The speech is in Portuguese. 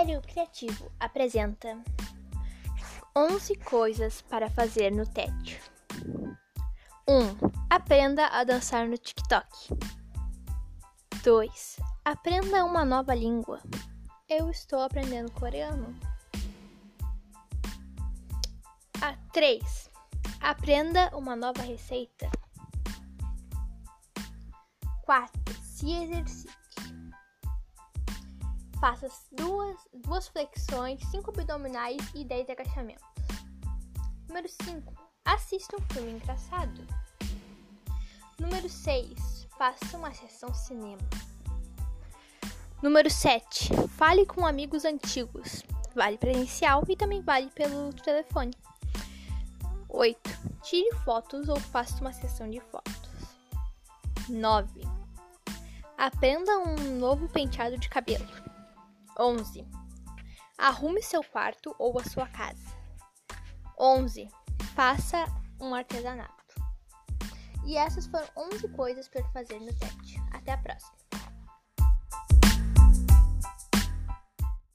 Diário Criativo apresenta 11 coisas para fazer no TED. 1. Aprenda a dançar no TikTok. 2. Aprenda uma nova língua. Eu estou aprendendo coreano. A 3. Aprenda uma nova receita. 4. Se exercite. Faça duas, duas flexões, 5 abdominais e 10 agachamentos. Número 5. Assista um filme engraçado. Número 6. Faça uma sessão cinema. Número 7. Fale com amigos antigos. Vale presencial e também vale pelo telefone. 8. Tire fotos ou faça uma sessão de fotos. 9. Aprenda um novo penteado de cabelo. 11. Arrume seu quarto ou a sua casa. 11. Faça um artesanato. E essas foram 11 coisas para fazer no TED. Até a próxima!